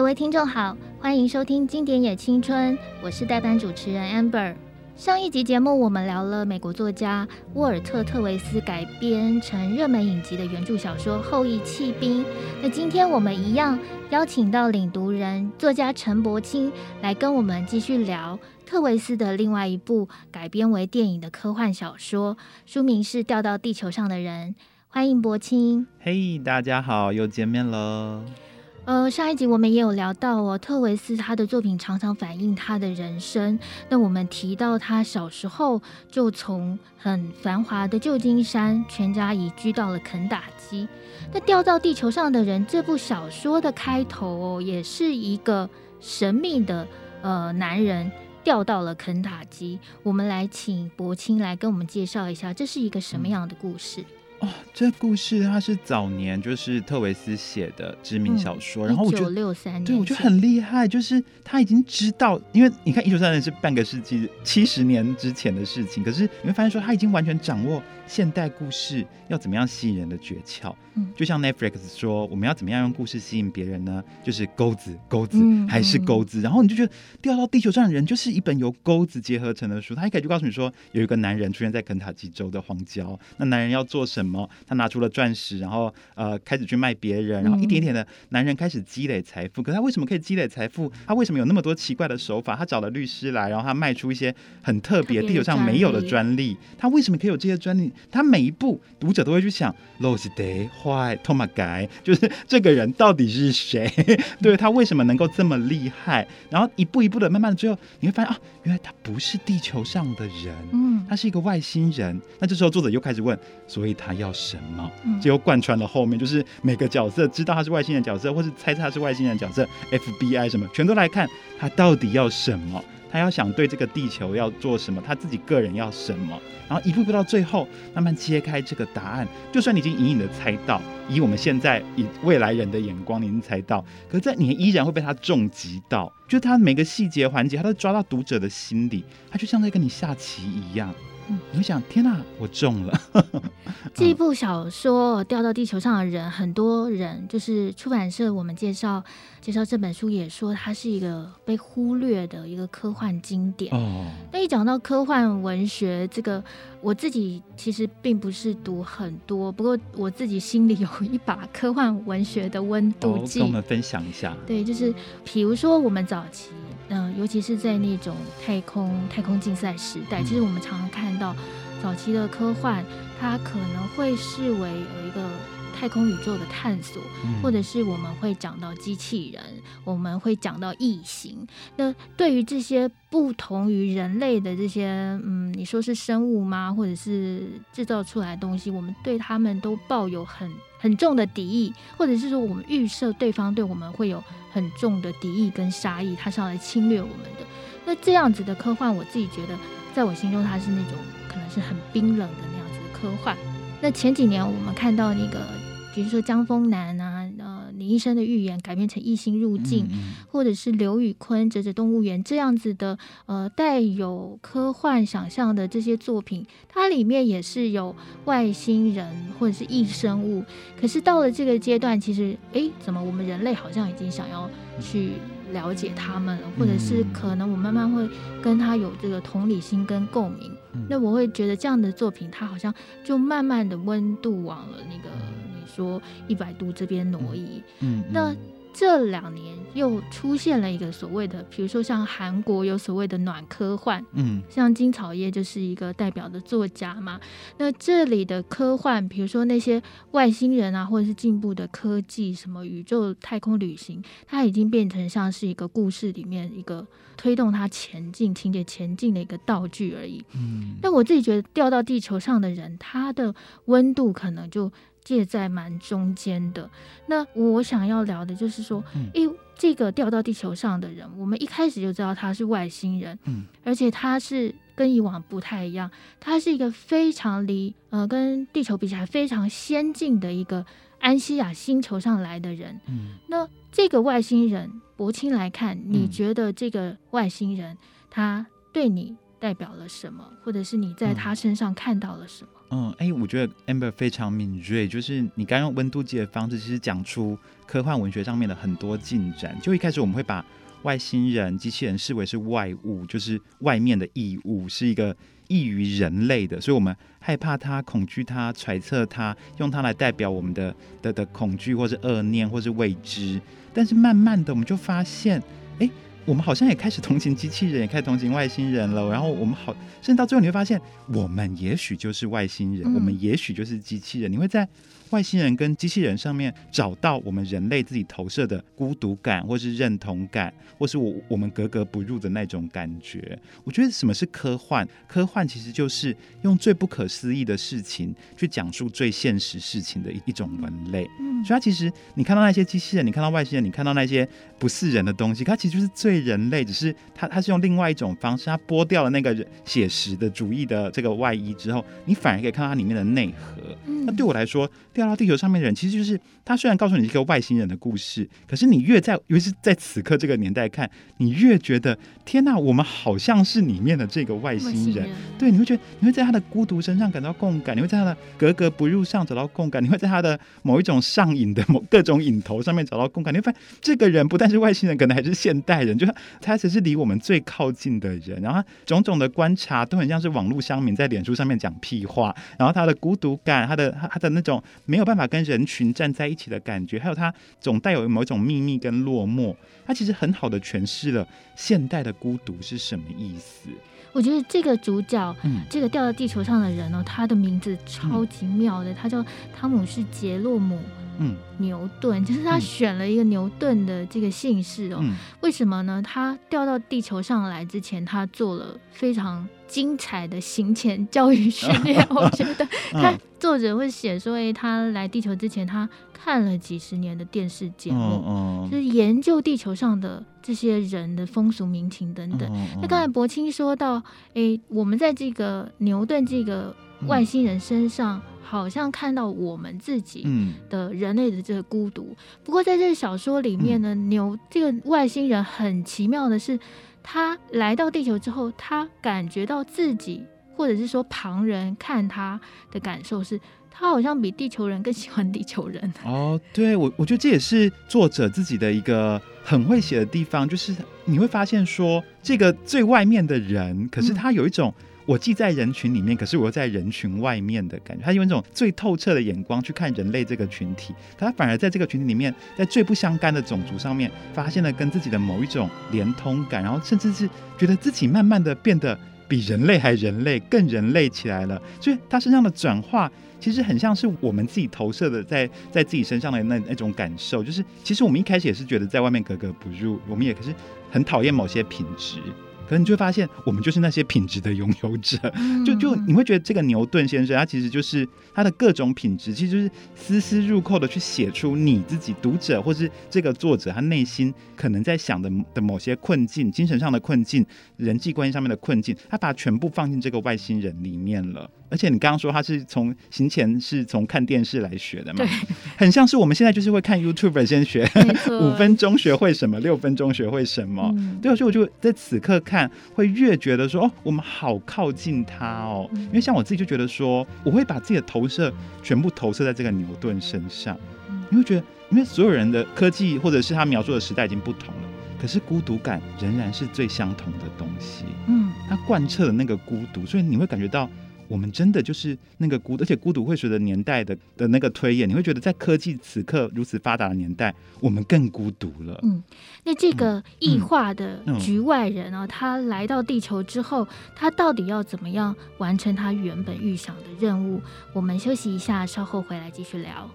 各位听众好，欢迎收听《经典也青春》，我是代班主持人 Amber。上一集节目，我们聊了美国作家沃尔特·特维斯改编成热门影集的原著小说《后裔弃兵》。那今天我们一样邀请到领读人作家陈柏青来跟我们继续聊特维斯的另外一部改编为电影的科幻小说，书名是《掉到地球上的人》。欢迎柏青。嘿大家好，又见面了。呃，上一集我们也有聊到哦，特维斯他的作品常常反映他的人生。那我们提到他小时候就从很繁华的旧金山全家移居到了肯塔基。那掉到地球上的人这部小说的开头哦，也是一个神秘的呃男人掉到了肯塔基。我们来请柏青来跟我们介绍一下，这是一个什么样的故事？嗯哦，这故事它是早年就是特维斯写的知名小说，嗯、然后我觉得对，我觉得很厉害，就是他已经知道，因为你看一九三零年是半个世纪七十年之前的事情，可是你会发现说他已经完全掌握现代故事要怎么样吸引人的诀窍。嗯，就像 Netflix 说，我们要怎么样用故事吸引别人呢？就是钩子，钩子还是钩子。然后你就觉得掉到地球上的人就是一本由钩子结合成的书。他一开始就告诉你说，有一个男人出现在肯塔基州的荒郊，那男人要做什么？他拿出了钻石，然后呃开始去卖别人，然后一点点的男人开始积累财富。可他为什么可以积累财富？他为什么有那么多奇怪的手法？他找了律师来，然后他卖出一些很特别地球上没有的专利。他为什么可以有这些专利？他每一步读者都会去想，Lost Day Why Thomas Guy，就是这个人到底是谁？对，他为什么能够这么厉害？然后一步一步的，慢慢的，最后你会发现啊，原来他不是地球上的人，嗯，他是一个外星人。那这时候作者又开始问。所以他要什么？结果贯穿了后面，就是每个角色知道他是外星人角色，或是猜测他是外星人角色，FBI 什么，全都来看他到底要什么，他要想对这个地球要做什么，他自己个人要什么，然后一步步到最后，慢慢揭开这个答案。就算你已经隐隐的猜到，以我们现在以未来人的眼光，你已经猜到，可是在你依然会被他重击到，就他每个细节环节，他都抓到读者的心里，他就像在跟你下棋一样。你会想，天哪，我中了！这一部小说掉到地球上的人，很多人就是出版社，我们介绍介绍这本书也说，它是一个被忽略的一个科幻经典。哦，那一讲到科幻文学，这个我自己其实并不是读很多，不过我自己心里有一把科幻文学的温度计，跟我们分享一下。对，就是比如说我们早期。嗯、呃，尤其是在那种太空太空竞赛时代，其实我们常常看到早期的科幻，它可能会视为有一个太空宇宙的探索，嗯、或者是我们会讲到机器人，我们会讲到异形。那对于这些不同于人类的这些，嗯，你说是生物吗？或者是制造出来的东西，我们对他们都抱有很很重的敌意，或者是说我们预设对方对我们会有。很重的敌意跟杀意，他是要来侵略我们的。那这样子的科幻，我自己觉得，在我心中，它是那种可能是很冰冷的那样子的科幻。那前几年我们看到那个，比如说江峰南啊。呃李医生的预言改编成异星入境，嗯、或者是刘宇昆《折纸动物园》这样子的，呃，带有科幻想象的这些作品，它里面也是有外星人或者是异生物。可是到了这个阶段，其实，哎，怎么我们人类好像已经想要去了解他们了，或者是可能我慢慢会跟他有这个同理心跟共鸣。那我会觉得这样的作品，它好像就慢慢的温度往了那个。说一百度这边挪移，嗯，嗯，那这两年又出现了一个所谓的，比如说像韩国有所谓的暖科幻，嗯，像金草叶就是一个代表的作家嘛。那这里的科幻，比如说那些外星人啊，或者是进步的科技，什么宇宙太空旅行，它已经变成像是一个故事里面一个推动它前进、情节前进的一个道具而已。嗯，但我自己觉得掉到地球上的人，他的温度可能就。介在蛮中间的。那我想要聊的就是说，诶、欸，这个掉到地球上的人，我们一开始就知道他是外星人，嗯，而且他是跟以往不太一样，他是一个非常离呃跟地球比起来非常先进的一个安西亚星球上来的人，嗯，那这个外星人，柏青来看，你觉得这个外星人他对你代表了什么，或者是你在他身上看到了什么？嗯，哎、我觉得 Amber 非常敏锐，就是你刚用温度计的方式，其实讲出科幻文学上面的很多进展。就一开始我们会把外星人、机器人视为是外物，就是外面的异物，是一个异于人类的，所以我们害怕它、恐惧它、揣测它，用它来代表我们的的的恐惧，或是恶念，或是未知。但是慢慢的，我们就发现，哎、我们好像也开始同情机器人，也开始同情外星人了。然后我们好，甚至到最后你会发现，我们也许就是外星人，我们也许就是机器人。你会在外星人跟机器人上面找到我们人类自己投射的孤独感，或是认同感，或是我我们格格不入的那种感觉。我觉得什么是科幻？科幻其实就是用最不可思议的事情去讲述最现实事情的一一种文类。嗯，所以它其实你看到那些机器人，你看到外星人，你看到那些不是人的东西，它其实就是最人类，只是它它是用另外一种方式，它剥掉了那个写实的主义的这个外衣之后，你反而可以看到它里面的内核。嗯那对我来说，掉到地球上面的人，其实就是他。虽然告诉你一个外星人的故事，可是你越在，尤其是在此刻这个年代看，你越觉得天哪，我们好像是里面的这个外星人。对，你会觉得你会在他的孤独身上感到共感，你会在他的格格不入上找到共感，你会在他的某一种上瘾的某各种瘾头上面找到共感。你会发现，这个人不但是外星人，可能还是现代人，就他他才是离我们最靠近的人。然后他种种的观察都很像是网络乡民在脸书上面讲屁话，然后他的孤独感，他的他他的那种没有办法跟人群站在一起的感觉，还有他总带有某一种秘密跟落寞，他其实很好的诠释了现代的孤独是什么意思。我觉得这个主角，嗯，这个掉到地球上的人呢，他的名字超级妙的，他叫汤姆是杰洛姆。嗯，牛顿就是他选了一个牛顿的这个姓氏哦。嗯、为什么呢？他掉到地球上来之前，他做了非常精彩的行前教育训练。我觉得 他作者会写说，哎，他来地球之前，他看了几十年的电视节目，嗯嗯、就是研究地球上的这些人的风俗民情等等。那刚才柏青说到，哎，我们在这个牛顿这个外星人身上。好像看到我们自己的人类的这个孤独。嗯、不过在这个小说里面呢，嗯、牛这个外星人很奇妙的是，他来到地球之后，他感觉到自己，或者是说旁人看他的感受是，他好像比地球人更喜欢地球人。哦，对，我我觉得这也是作者自己的一个很会写的地方，就是你会发现说，这个最外面的人，可是他有一种。我既在人群里面，可是我又在人群外面的感觉。他用一种最透彻的眼光去看人类这个群体，他反而在这个群体里面，在最不相干的种族上面，发现了跟自己的某一种连通感，然后甚至是觉得自己慢慢的变得比人类还人类，更人类起来了。所以他身上的转化，其实很像是我们自己投射的在在自己身上的那那种感受。就是其实我们一开始也是觉得在外面格格不入，我们也可是很讨厌某些品质。可能你就会发现，我们就是那些品质的拥有者。就就你会觉得这个牛顿先生，他其实就是他的各种品质，其实就是丝丝入扣的去写出你自己读者或是这个作者他内心可能在想的的某些困境、精神上的困境、人际关系上面的困境，他把它全部放进这个外星人里面了。而且你刚刚说他是从行前是从看电视来学的嘛？对，很像是我们现在就是会看 YouTube 先学 五分钟学会什么，六分钟学会什么。嗯、对，所以我就在此刻看，会越觉得说哦，我们好靠近他哦。因为像我自己就觉得说，我会把自己的投射全部投射在这个牛顿身上。你会觉得，因为所有人的科技或者是他描述的时代已经不同了，可是孤独感仍然是最相同的东西。嗯，他贯彻了那个孤独，所以你会感觉到。我们真的就是那个孤，而且孤独会随着年代的的那个推演，你会觉得在科技此刻如此发达的年代，我们更孤独了。嗯，那这个异化的局外人啊，嗯嗯、他来到地球之后，他到底要怎么样完成他原本预想的任务？我们休息一下，稍后回来继续聊。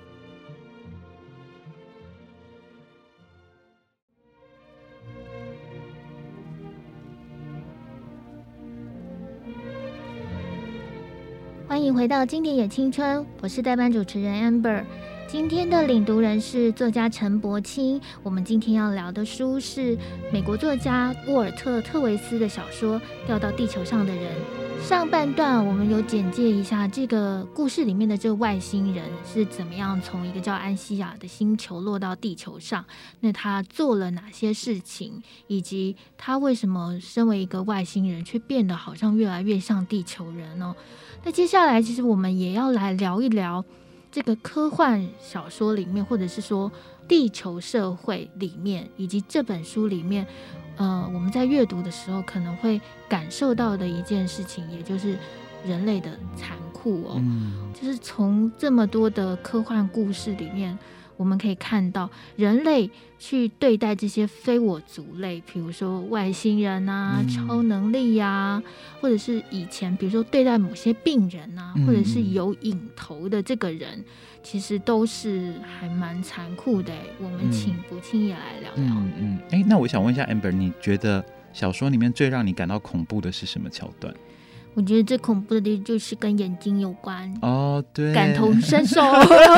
欢迎回到经典也青春，我是代班主持人 Amber。今天的领读人是作家陈柏青。我们今天要聊的书是美国作家沃尔特·特维斯的小说《掉到地球上的人》。上半段我们有简介一下这个故事里面的这个外星人是怎么样从一个叫安西亚的星球落到地球上，那他做了哪些事情，以及他为什么身为一个外星人却变得好像越来越像地球人呢？那接下来其实我们也要来聊一聊。这个科幻小说里面，或者是说地球社会里面，以及这本书里面，呃，我们在阅读的时候可能会感受到的一件事情，也就是人类的残酷哦。嗯，就是从这么多的科幻故事里面。我们可以看到人类去对待这些非我族类，比如说外星人啊、嗯、超能力呀、啊，或者是以前比如说对待某些病人啊，嗯、或者是有瘾头的这个人，其实都是还蛮残酷的。我们请不清也来聊聊。嗯嗯，哎、欸，那我想问一下 Amber，你觉得小说里面最让你感到恐怖的是什么桥段？我觉得最恐怖的就是跟眼睛有关哦，对，感同身受。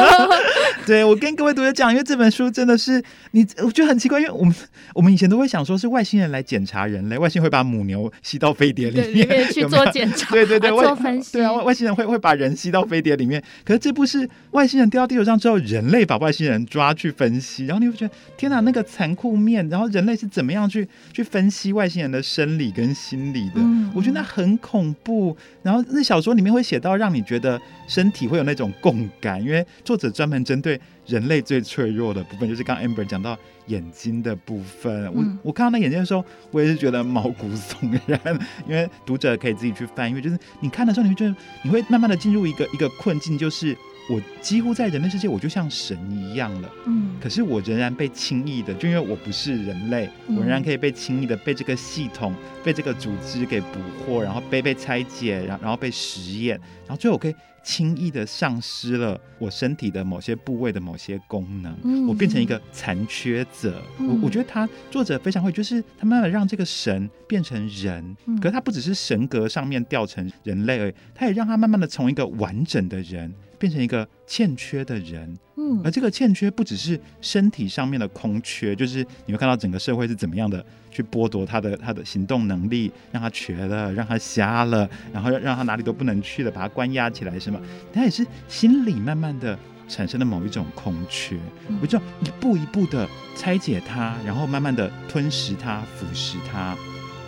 对，我跟各位读者讲，因为这本书真的是你，我觉得很奇怪，因为我们我们以前都会想说是外星人来检查人类，外星会把母牛吸到飞碟里面，里面去做检查，对对对，做分析，对啊，外星人会会把人吸到飞碟里面。可是这部是外星人掉到地球上之后，人类把外星人抓去分析，然后你会觉得天哪，那个残酷面，然后人类是怎么样去去分析外星人的生理跟心理的？嗯，我觉得那很恐怖。不，然后那小说里面会写到，让你觉得身体会有那种共感，因为作者专门针对人类最脆弱的部分，就是刚刚 Amber 讲到眼睛的部分。我我看到那眼睛的时候，我也是觉得毛骨悚然，因为读者可以自己去翻，因为就是你看的时候，你会觉得你会慢慢的进入一个一个困境，就是。我几乎在人类世界，我就像神一样了。嗯，可是我仍然被轻易的，就因为我不是人类，我仍然可以被轻易的被这个系统、被这个组织给捕获，然后被被拆解，然后然后被实验，然后最后我可以轻易的丧失了我身体的某些部位的某些功能，嗯，我变成一个残缺者。嗯，我我觉得他作者非常会，就是他慢慢让这个神变成人，可是他不只是神格上面掉成人类而已，他也让他慢慢的从一个完整的人。变成一个欠缺的人，嗯，而这个欠缺不只是身体上面的空缺，就是你会看到整个社会是怎么样的去剥夺他的他的行动能力，让他瘸了，让他瞎了，然后让让他哪里都不能去了，把他关押起来，是吗？他也是心里慢慢的产生的某一种空缺，我就一步一步的拆解它，然后慢慢的吞食它，腐蚀它。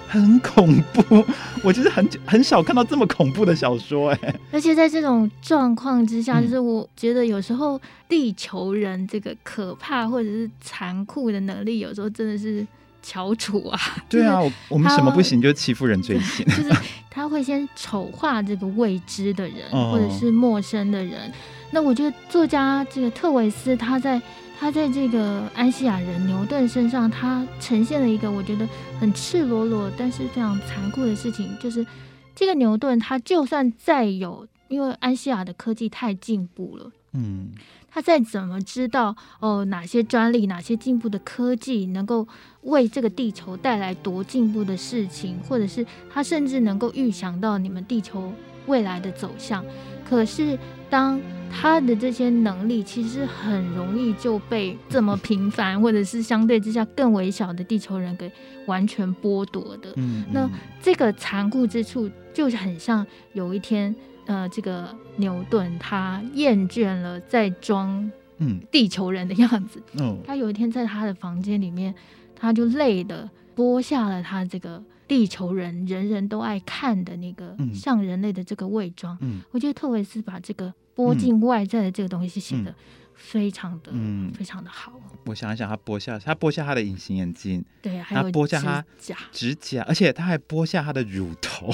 很恐怖，我其实很很少看到这么恐怖的小说哎。而且在这种状况之下，就是我觉得有时候地球人这个可怕或者是残酷的能力，有时候真的是翘楚啊。对啊，我们什么不行，就欺负人最行。就是他会先丑化这个未知的人，或者是陌生的人。那我觉得作家这个特维斯他在。他在这个安西亚人牛顿身上，他呈现了一个我觉得很赤裸裸，但是非常残酷的事情，就是这个牛顿，他就算再有，因为安西亚的科技太进步了，嗯，他再怎么知道哦哪些专利、哪些进步的科技能够为这个地球带来多进步的事情，或者是他甚至能够预想到你们地球未来的走向，可是当。他的这些能力其实很容易就被这么平凡，或者是相对之下更微小的地球人给完全剥夺的。嗯，那这个残酷之处，就是很像有一天，呃，这个牛顿他厌倦了在装嗯地球人的样子，嗯，他有一天在他的房间里面，他就累的剥下了他这个地球人人人都爱看的那个像人类的这个伪装。嗯，我觉得特维斯把这个。剥尽外在的这个东西是写的非常的，嗯，非常的好。我想一想，他剥下他剥下他的隐形眼镜，对，还有他剥下他指甲，指甲，而且他还剥下他的乳头，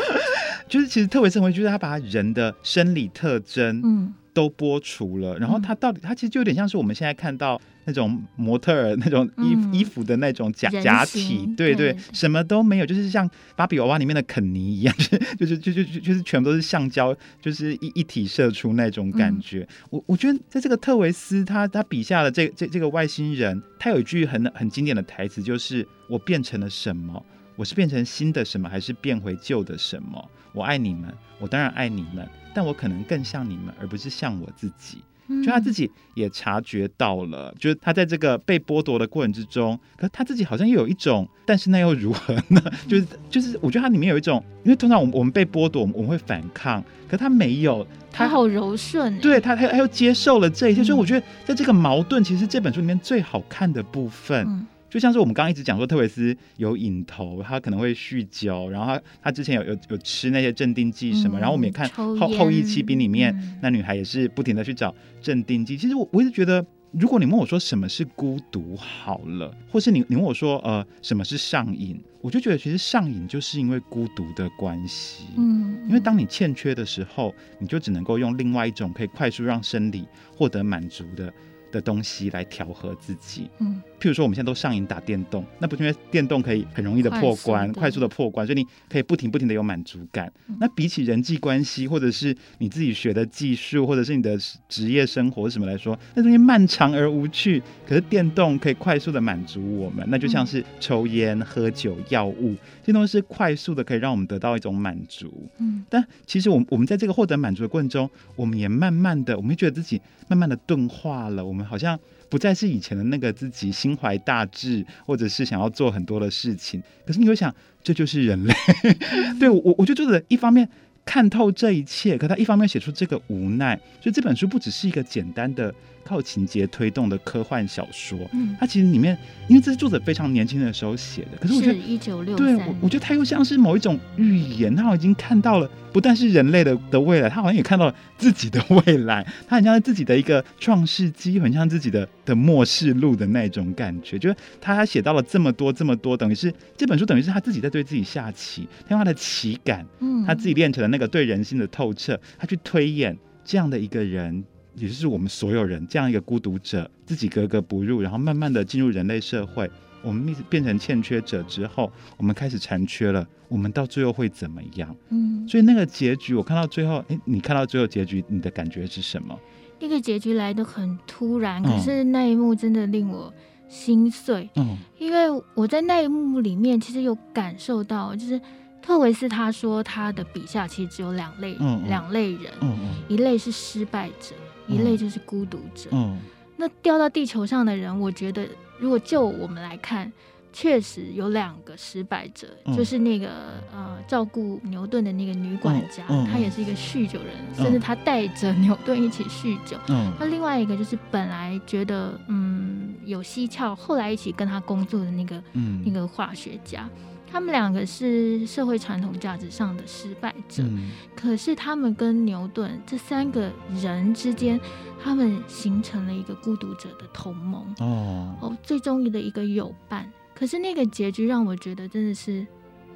就是其实特别生活，就是他把人的生理特征，嗯。都播除了，然后它到底，它其实就有点像是我们现在看到那种模特儿那种衣服衣服的那种假假体，对对，对，什么都没有，就是像芭比娃娃里面的肯尼一样，就是就就就就是全部都是橡胶，就是一一体射出那种感觉。嗯、我我觉得在这个特维斯他他笔下的这这这个外星人，他有一句很很经典的台词，就是我变成了什么？我是变成新的什么，还是变回旧的什么？我爱你们，我当然爱你们，但我可能更像你们，而不是像我自己。就他自己也察觉到了，嗯、就是他在这个被剥夺的过程之中，可是他自己好像又有一种，但是那又如何呢？就是就是，我觉得它里面有一种，因为通常我们我们被剥夺，我们会反抗，可是他没有，他，他好柔顺，对他他他又接受了这一切，嗯、所以我觉得在这个矛盾，其实这本书里面最好看的部分。嗯就像是我们刚刚一直讲说，特维斯有瘾头，他可能会酗酒，然后他他之前有有有吃那些镇定剂什么，嗯、然后我们也看后后一期兵里面、嗯、那女孩也是不停的去找镇定剂。其实我我一直觉得，如果你问我说什么是孤独，好了，或是你你问我说呃什么是上瘾，我就觉得其实上瘾就是因为孤独的关系。嗯，因为当你欠缺的时候，你就只能够用另外一种可以快速让生理获得满足的的东西来调和自己，嗯，譬如说我们现在都上瘾打电动，那不是因为电动可以很容易的破关，快速的破关，所以你可以不停不停的有满足感。嗯、那比起人际关系，或者是你自己学的技术，或者是你的职业生活什么来说，那东西漫长而无趣。可是电动可以快速的满足我们，那就像是抽烟、喝酒、药物，这些东西是快速的可以让我们得到一种满足。嗯，但其实我们我们在这个获得满足的过程中，我们也慢慢的，我们会觉得自己慢慢的钝化了，我们。好像不再是以前的那个自己，心怀大志，或者是想要做很多的事情。可是你会想，这就是人类。对我，我就觉得一方面看透这一切，可他一方面写出这个无奈。所以这本书不只是一个简单的靠情节推动的科幻小说，嗯，它其实里面，因为这是作者非常年轻的时候写的，可是我觉得一九六对我，我觉得他又像是某一种预言，他已经看到了。不但是人类的的未来，他好像也看到了自己的未来，他很像是自己的一个创世纪，很像自己的的末世录的那种感觉。就是他写到了这么多这么多，等于是这本书等于是他自己在对自己下棋，他用他的棋感，嗯，他自己练成了那个对人心的透彻，他去推演这样的一个人，也就是我们所有人这样一个孤独者，自己格格不入，然后慢慢的进入人类社会。我们变成欠缺者之后，我们开始残缺了。我们到最后会怎么样？嗯，所以那个结局，我看到最后，哎，你看到最后结局，你的感觉是什么？那个结局来的很突然，可是那一幕真的令我心碎。嗯，因为我在那一幕里面，其实有感受到，就是特维斯他说他的笔下其实只有两类，嗯，两类人，嗯嗯，一类是失败者，一类就是孤独者。嗯，那掉到地球上的人，我觉得。如果就我们来看，确实有两个失败者，嗯、就是那个呃照顾牛顿的那个女管家，嗯嗯、她也是一个酗酒人，嗯、甚至她带着牛顿一起酗酒。嗯，那另外一个就是本来觉得嗯有蹊跷，后来一起跟他工作的那个、嗯、那个化学家。他们两个是社会传统价值上的失败者，嗯、可是他们跟牛顿这三个人之间，他们形成了一个孤独者的同盟哦，哦，最终的一个友伴。可是那个结局让我觉得真的是。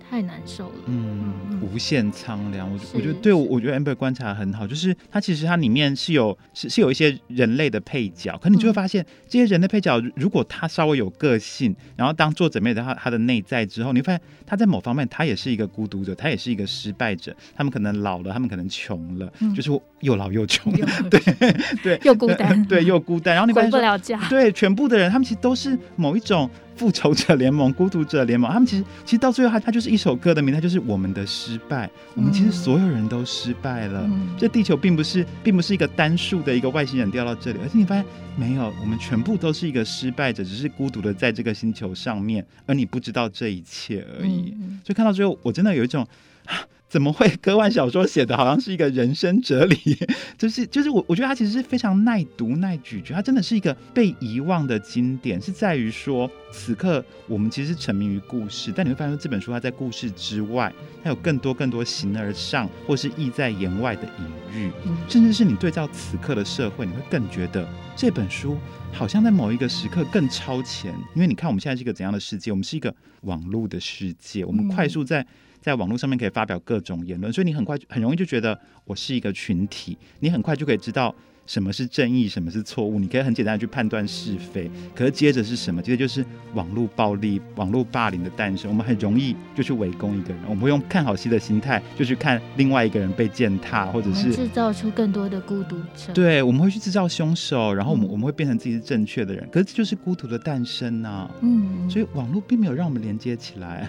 太难受了，嗯，无限苍凉。我我觉得对，我我觉得 Amber 观察很好，就是它其实它里面是有是是有一些人类的配角，可你就会发现、嗯、这些人的配角，如果他稍微有个性，然后当作者没有他他的内在之后，你会发现他在某方面他也是一个孤独者，他也是一个失败者。他们可能老了，他们可能穷了，嗯、就是又老又穷，对对，又孤单，对又孤单。然后你回 不了家，对，全部的人，他们其实都是某一种。复仇者联盟、孤独者联盟，他们其实其实到最后，他他就是一首歌的名，他就是我们的失败。我们其实所有人都失败了。嗯、这地球并不是并不是一个单数的一个外星人掉到这里，而且你发现没有，我们全部都是一个失败者，只是孤独的在这个星球上面，而你不知道这一切而已。嗯、所以看到最后，我真的有一种。怎么会科幻小说写的好像是一个人生哲理？就是就是我我觉得它其实是非常耐读耐咀嚼，它真的是一个被遗忘的经典，是在于说此刻我们其实沉迷于故事，但你会发现这本书它在故事之外，它有更多更多形而上或是意在言外的隐喻，甚至是你对照此刻的社会，你会更觉得这本书好像在某一个时刻更超前，因为你看我们现在是一个怎样的世界？我们是一个网络的世界，我们快速在。在网络上面可以发表各种言论，所以你很快很容易就觉得我是一个群体，你很快就可以知道什么是正义，什么是错误，你可以很简单的去判断是非。可是接着是什么？接着就是网络暴力、网络霸凌的诞生。我们很容易就去围攻一个人，我们会用看好戏的心态就去看另外一个人被践踏，或者是制造出更多的孤独者。对，我们会去制造凶手，然后我们我们会变成自己是正确的人。可是这就是孤独的诞生啊！嗯，所以网络并没有让我们连接起来。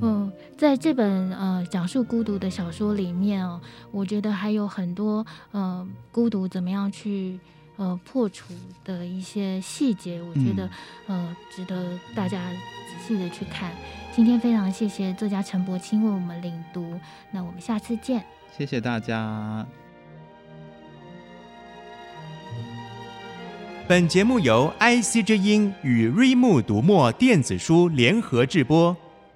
嗯，在这本呃讲述孤独的小说里面哦，我觉得还有很多呃孤独怎么样去呃破除的一些细节，我觉得、嗯、呃值得大家仔细的去看。今天非常谢谢作家陈伯清为我们领读，那我们下次见。谢谢大家。本节目由 IC 之音与瑞木读墨电子书联合制播，